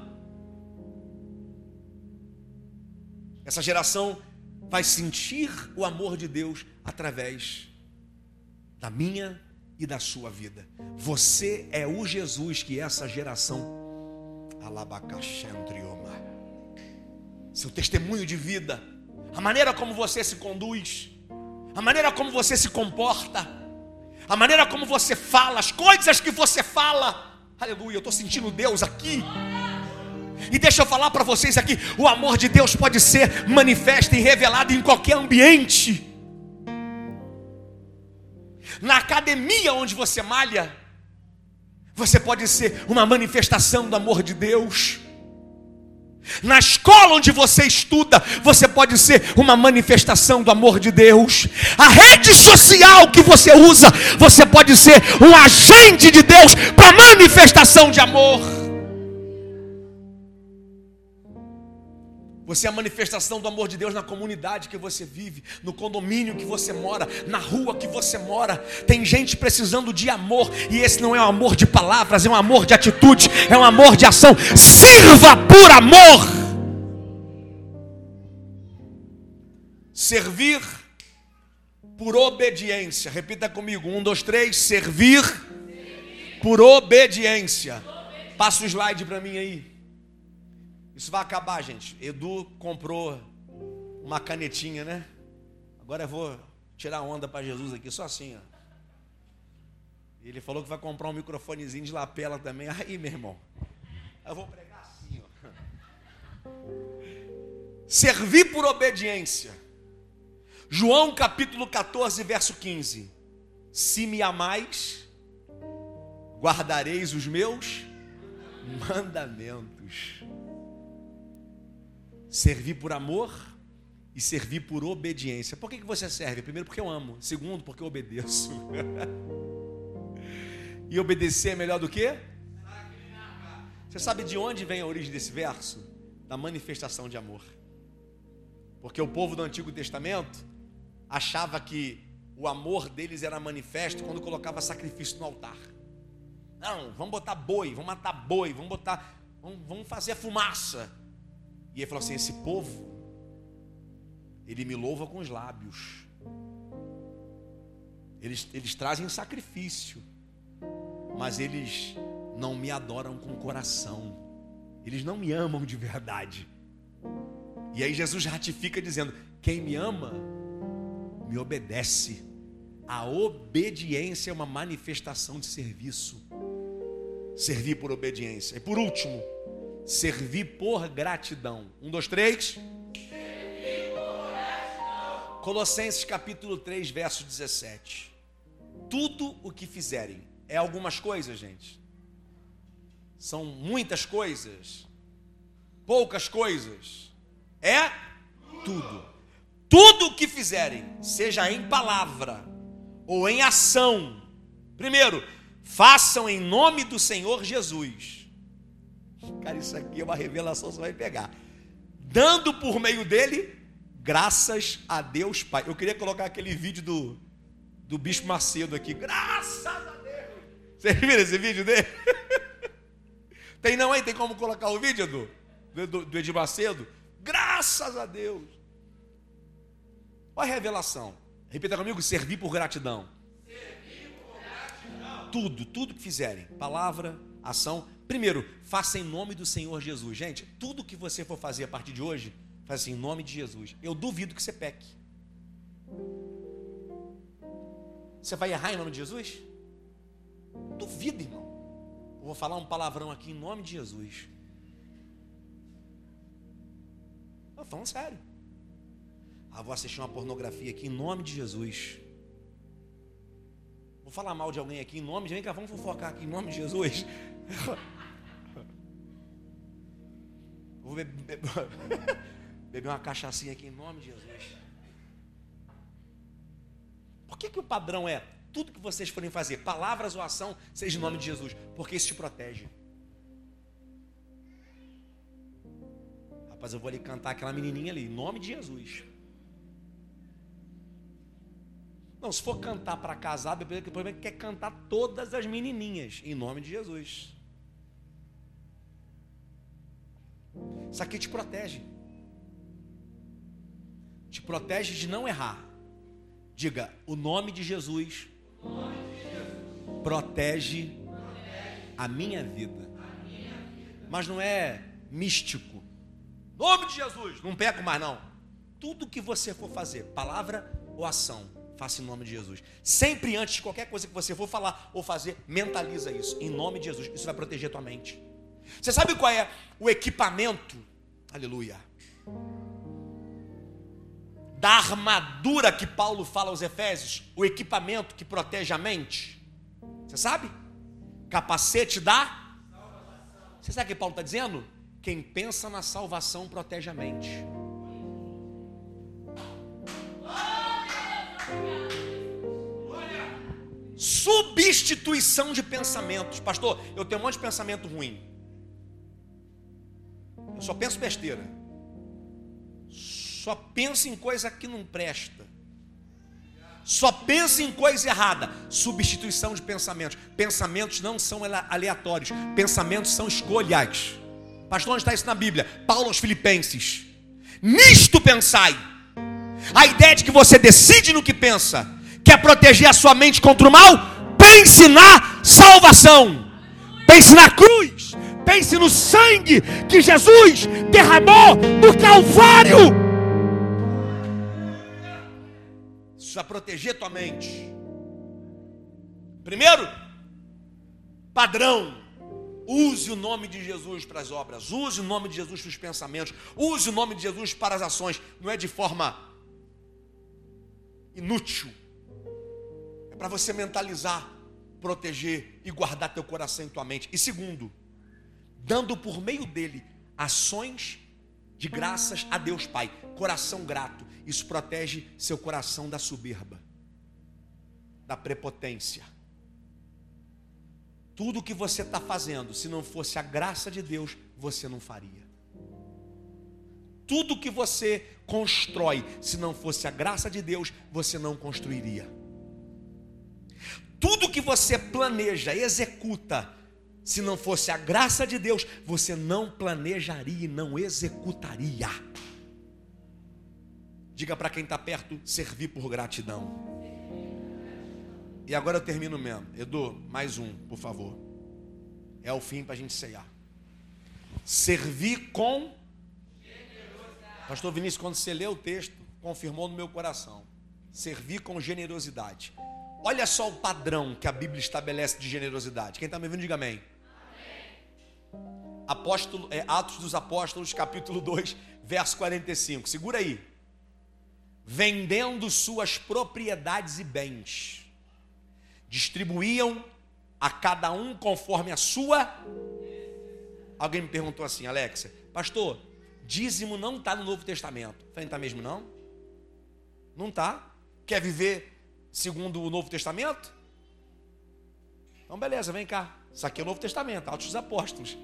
Essa geração vai sentir o amor de Deus através da minha e da sua vida. Você é o Jesus que essa geração seu testemunho de vida, a maneira como você se conduz, a maneira como você se comporta, a maneira como você fala, as coisas que você fala. Aleluia, eu estou sentindo Deus aqui. E deixa eu falar para vocês aqui: o amor de Deus pode ser manifesto e revelado em qualquer ambiente. Na academia onde você malha, você pode ser uma manifestação do amor de Deus. Na escola onde você estuda, você pode ser uma manifestação do amor de Deus. A rede social que você usa, você pode ser um agente de Deus para manifestação de amor. Você é a manifestação do amor de Deus na comunidade que você vive, no condomínio que você mora, na rua que você mora. Tem gente precisando de amor, e esse não é um amor de palavras, é um amor de atitude, é um amor de ação. Sirva por amor. Servir por obediência. Repita comigo: um, dois, três. Servir por obediência. Passa o slide para mim aí. Isso vai acabar, gente. Edu comprou uma canetinha, né? Agora eu vou tirar onda para Jesus aqui, só assim, ó. Ele falou que vai comprar um microfonezinho de lapela também. Aí, meu irmão. Eu vou pregar assim, ó. Servir por obediência. João capítulo 14, verso 15. Se me amais, guardareis os meus mandamentos servir por amor e servir por obediência. Por que, que você serve? Primeiro, porque eu amo. Segundo, porque eu obedeço. e obedecer é melhor do que? Você sabe de onde vem a origem desse verso? Da manifestação de amor. Porque o povo do Antigo Testamento achava que o amor deles era manifesto quando colocava sacrifício no altar. Não, vamos botar boi, vamos matar boi, vamos botar, vamos, vamos fazer fumaça. E ele falou assim: esse povo, ele me louva com os lábios. Eles, eles trazem sacrifício, mas eles não me adoram com o coração. Eles não me amam de verdade. E aí Jesus ratifica dizendo: quem me ama, me obedece. A obediência é uma manifestação de serviço. Servir por obediência. E por último, Servir por gratidão. Um, dois, três. Colossenses capítulo 3, verso 17. Tudo o que fizerem. É algumas coisas, gente. São muitas coisas. Poucas coisas. É tudo. Tudo o que fizerem, seja em palavra ou em ação. Primeiro, façam em nome do Senhor Jesus Cara, isso aqui é uma revelação, você vai pegar. Dando por meio dele, graças a Deus Pai. Eu queria colocar aquele vídeo do, do Bispo Macedo aqui. Graças a Deus. Vocês viram esse vídeo dele? Tem não aí? Tem como colocar o vídeo do, do, do Edir Macedo? Graças a Deus. Olha a revelação. Repita comigo: servir por gratidão. Servir por gratidão. Tudo, tudo que fizerem, palavra, ação, Primeiro, faça em nome do Senhor Jesus. Gente, tudo que você for fazer a partir de hoje, faça assim, em nome de Jesus. Eu duvido que você peque. Você vai errar em nome de Jesus? Duvido, irmão. Eu vou falar um palavrão aqui em nome de Jesus. Estou falando sério. Ah, vou assistir uma pornografia aqui em nome de Jesus. Vou falar mal de alguém aqui em nome de. Cá, vamos fofocar aqui em nome de Jesus. Vou beber, beber uma cachaçinha aqui em nome de Jesus. Por que, que o padrão é tudo que vocês forem fazer, palavras ou ação, seja em nome de Jesus? Porque isso te protege. Rapaz, eu vou ali cantar aquela menininha ali, em nome de Jesus. Não, se for cantar para casar, o problema é que quer cantar todas as menininhas, em nome de Jesus. Isso aqui te protege. Te protege de não errar. Diga, o nome de Jesus, nome de Jesus protege, protege a, minha vida. a minha vida. Mas não é místico. Nome de Jesus, não pego mais não. Tudo que você for fazer, palavra ou ação, faça em nome de Jesus. Sempre antes de qualquer coisa que você for falar ou fazer, mentaliza isso. Em nome de Jesus. Isso vai proteger a tua mente. Você sabe qual é o equipamento? Aleluia. Da armadura que Paulo fala aos Efésios, o equipamento que protege a mente. Você sabe? Capacete da Você sabe o que Paulo está dizendo? Quem pensa na salvação protege a mente. Substituição de pensamentos. Pastor, eu tenho um monte de pensamento ruim. Eu só penso besteira. Só penso em coisa que não presta. Só penso em coisa errada. Substituição de pensamentos. Pensamentos não são aleatórios. Pensamentos são escolhas. Pastor, onde está isso na Bíblia? Paulo aos Filipenses. Nisto pensai. A ideia de que você decide no que pensa, quer proteger a sua mente contra o mal, pense na salvação. Pense na cruz. Pense no sangue que Jesus derramou no Calvário. Isso vai proteger tua mente. Primeiro, padrão. Use o nome de Jesus para as obras, use o nome de Jesus para os pensamentos, use o nome de Jesus para as ações. Não é de forma inútil. É para você mentalizar, proteger e guardar teu coração e tua mente. E segundo, dando por meio dele ações de graças a Deus Pai, coração grato. Isso protege seu coração da soberba, da prepotência. Tudo que você está fazendo, se não fosse a graça de Deus, você não faria. Tudo que você constrói, se não fosse a graça de Deus, você não construiria. Tudo que você planeja, executa, se não fosse a graça de Deus, você não planejaria e não executaria. Diga para quem está perto, servir por gratidão. E agora eu termino mesmo. Edu, mais um, por favor. É o fim para a gente ceiar. Servir com. Pastor Vinícius, quando você leu o texto, confirmou no meu coração. Servir com generosidade. Olha só o padrão que a Bíblia estabelece de generosidade. Quem está me ouvindo, diga amém. Apóstolo, é, Atos dos Apóstolos, capítulo 2, verso 45. Segura aí. Vendendo suas propriedades e bens, distribuíam a cada um conforme a sua. Alguém me perguntou assim, Alexa, pastor, dízimo não está no Novo Testamento. Falei, está mesmo não? Não está? Quer viver segundo o Novo Testamento? Então, beleza, vem cá. Isso aqui é o Novo Testamento, Atos dos Apóstolos.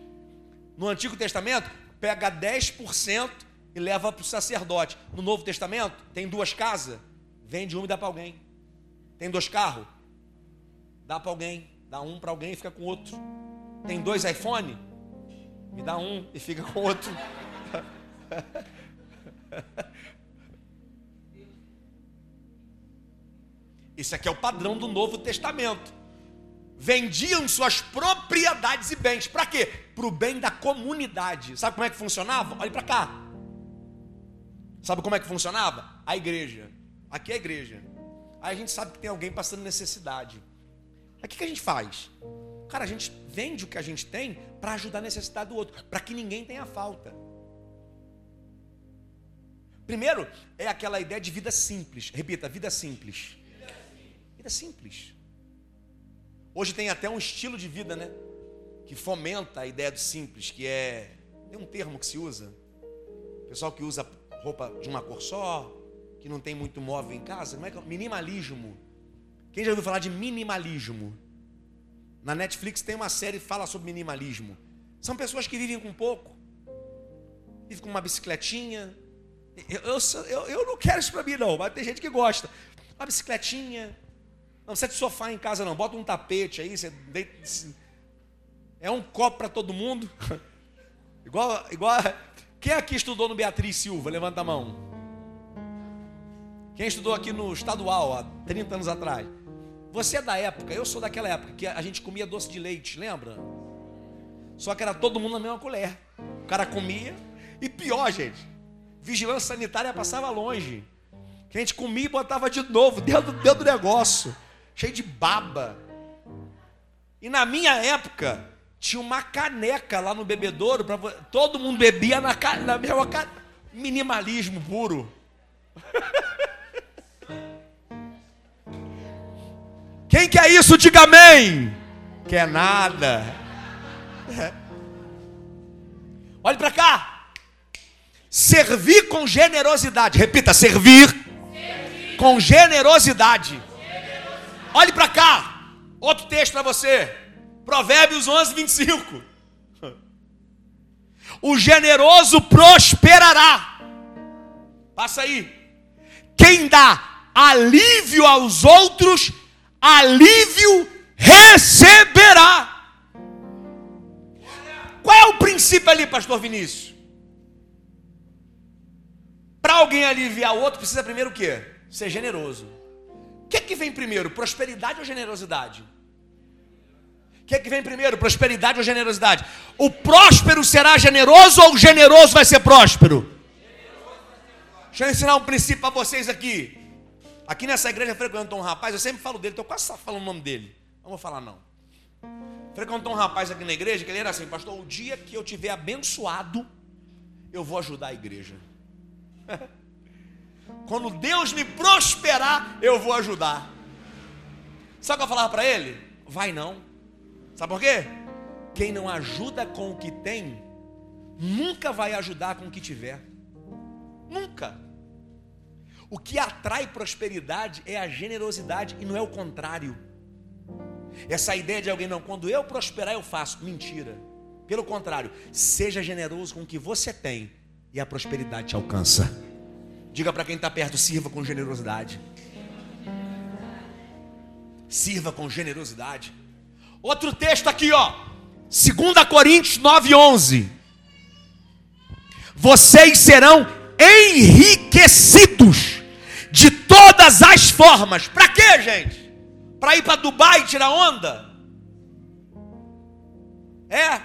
No Antigo Testamento, pega 10% e leva para o sacerdote. No Novo Testamento, tem duas casas, vende uma e dá para alguém. Tem dois carros, dá para alguém. Dá um para alguém e fica com outro. Tem dois iPhone, me dá um e fica com outro. Esse aqui é o padrão do Novo Testamento vendiam suas propriedades e bens. Para quê? Para o bem da comunidade. Sabe como é que funcionava? Olha para cá. Sabe como é que funcionava? A igreja. Aqui é a igreja. Aí a gente sabe que tem alguém passando necessidade. Aí o que, que a gente faz? Cara, a gente vende o que a gente tem para ajudar a necessidade do outro, para que ninguém tenha falta. Primeiro, é aquela ideia de vida simples. Repita, vida simples. Vida simples. Hoje tem até um estilo de vida, né? Que fomenta a ideia do simples, que é. Tem um termo que se usa. Pessoal que usa roupa de uma cor só, que não tem muito móvel em casa. Como é que é? Minimalismo. Quem já ouviu falar de minimalismo? Na Netflix tem uma série que fala sobre minimalismo. São pessoas que vivem com pouco, vivem com uma bicicletinha. Eu, eu, eu, não quero isso para mim, não, mas tem gente que gosta. Uma bicicletinha. Não precisa de sofá em casa, não. Bota um tapete aí. Você é um copo para todo mundo. igual, igual. Quem aqui estudou no Beatriz Silva? Levanta a mão. Quem estudou aqui no estadual há 30 anos atrás? Você é da época, eu sou daquela época que a gente comia doce de leite, lembra? Só que era todo mundo na mesma colher. O cara comia. E pior, gente, vigilância sanitária passava longe. Que a gente comia e botava de novo dentro, dentro do negócio. Cheio de baba. E na minha época, tinha uma caneca lá no bebedouro. Pra, todo mundo bebia na, na mesma caneca. Minimalismo puro. Quem quer isso, diga amém. Quer nada. Olhe para cá. Servir com generosidade. Repita: servir, servir. com generosidade. Olhe para cá. Outro texto para você. Provérbios 11, 25. O generoso prosperará. Passa aí. Quem dá alívio aos outros alívio receberá. Qual é o princípio ali, pastor Vinícius? Para alguém aliviar o outro, precisa primeiro o quê? Ser generoso. O que, que vem primeiro, prosperidade ou generosidade? O que, que vem primeiro, prosperidade ou generosidade? O próspero será generoso ou o generoso vai ser próspero? Deixa eu ensinar um princípio para vocês aqui. Aqui nessa igreja frequentou um rapaz, eu sempre falo dele, estou quase falando o nome dele. Não vou falar não. Frequentou um rapaz aqui na igreja que ele era assim, pastor, o dia que eu tiver abençoado, eu vou ajudar a igreja. Quando Deus me prosperar, eu vou ajudar. Sabe o que eu falava para ele? Vai não. Sabe por quê? Quem não ajuda com o que tem, nunca vai ajudar com o que tiver. Nunca. O que atrai prosperidade é a generosidade e não é o contrário. Essa ideia de alguém, não, quando eu prosperar eu faço. Mentira. Pelo contrário, seja generoso com o que você tem e a prosperidade te alcança. Diga para quem está perto, sirva com generosidade. Sirva com generosidade. Outro texto aqui, ó. 2 Coríntios 9:11. Vocês serão enriquecidos de todas as formas. Para quê, gente? Para ir para Dubai tirar onda? É.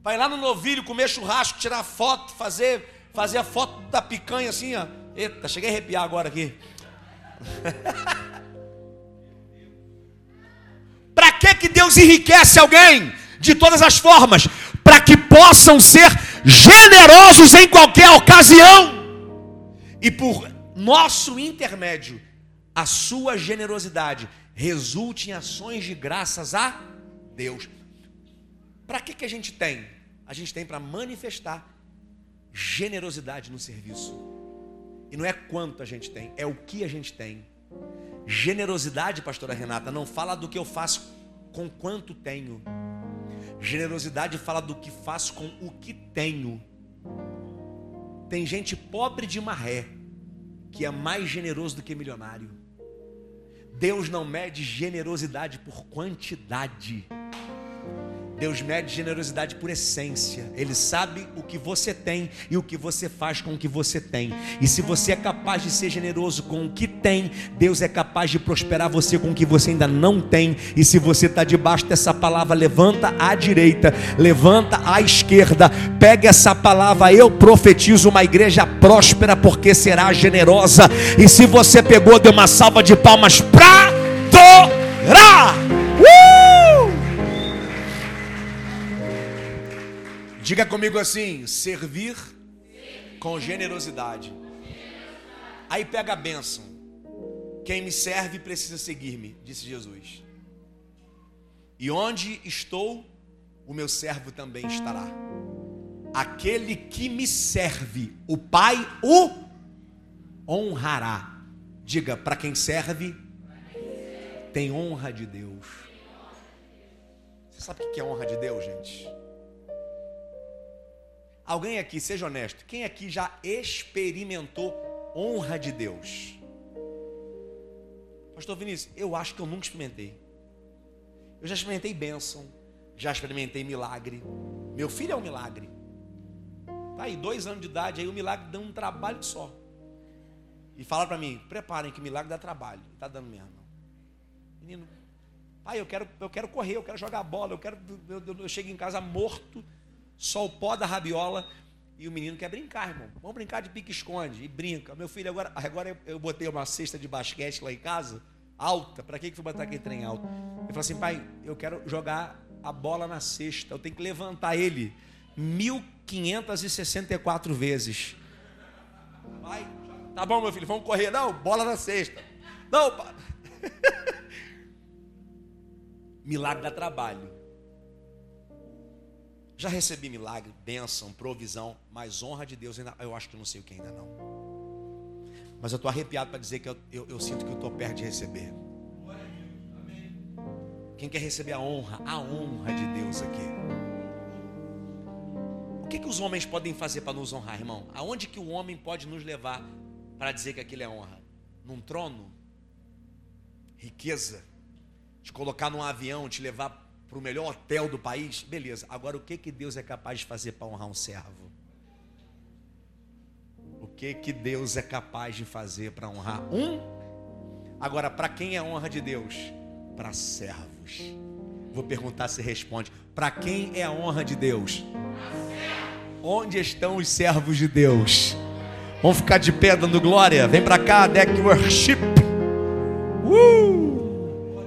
Vai lá no novilho comer churrasco, tirar foto, fazer, fazer a foto da picanha assim, ó. Eita, cheguei a arrepiar agora aqui. para que que Deus enriquece alguém de todas as formas? Para que possam ser generosos em qualquer ocasião. E por nosso intermédio, a sua generosidade resulte em ações de graças a Deus. Para que, que a gente tem? A gente tem para manifestar generosidade no serviço. E não é quanto a gente tem, é o que a gente tem. Generosidade, pastora Renata, não fala do que eu faço com quanto tenho. Generosidade fala do que faço com o que tenho. Tem gente pobre de maré que é mais generoso do que milionário. Deus não mede generosidade por quantidade. Deus mede generosidade por essência. Ele sabe o que você tem e o que você faz com o que você tem. E se você é capaz de ser generoso com o que tem, Deus é capaz de prosperar você com o que você ainda não tem. E se você está debaixo dessa palavra, levanta à direita, levanta à esquerda, pega essa palavra. Eu profetizo uma igreja próspera porque será generosa. E se você pegou, dê uma salva de palmas para adorar. Diga comigo assim: servir, com generosidade. Aí pega a bênção. Quem me serve precisa seguir-me, disse Jesus. E onde estou, o meu servo também estará. Aquele que me serve, o Pai o honrará. Diga, para quem serve, tem honra de Deus. Você sabe o que é honra de Deus, gente? Alguém aqui, seja honesto, quem aqui já experimentou honra de Deus? Pastor Vinícius, eu acho que eu nunca experimentei. Eu já experimentei bênção, já experimentei milagre. Meu filho é um milagre. Tá aí, dois anos de idade, aí o milagre dá um trabalho só. E fala para mim, preparem que milagre dá trabalho. Está dando mesmo. Menino, pai, eu quero, eu quero correr, eu quero jogar bola, eu quero. Eu, eu, eu chego em casa morto, só o pó da rabiola. E o menino quer brincar, irmão. Vamos brincar de pique-esconde. E brinca. Meu filho, agora, agora eu botei uma cesta de basquete lá em casa, alta. Para que, que fui botar aquele trem alto? Ele falou assim, pai, eu quero jogar a bola na cesta. Eu tenho que levantar ele 1564 vezes. Vai, tá bom, meu filho, vamos correr. Não, bola na cesta. Não, pai. Milagre dá trabalho. Já recebi milagre, bênção, provisão, mas honra de Deus ainda, eu acho que não sei o que ainda não. Mas eu estou arrepiado para dizer que eu, eu, eu, sinto que eu estou perto de receber. Quem quer receber a honra? A honra de Deus aqui. O que, que os homens podem fazer para nos honrar, irmão? Aonde que o homem pode nos levar para dizer que aquilo é honra? Num trono? Riqueza? Te colocar num avião, te levar para o melhor hotel do país, beleza. Agora, o que, que Deus é capaz de fazer para honrar um servo? O que, que Deus é capaz de fazer para honrar um? Agora, para quem é honra de Deus? Para servos. Vou perguntar se responde. Para quem é a honra de Deus? Onde estão os servos de Deus? Vamos ficar de pé dando glória? Vem para cá, deck worship. Uh!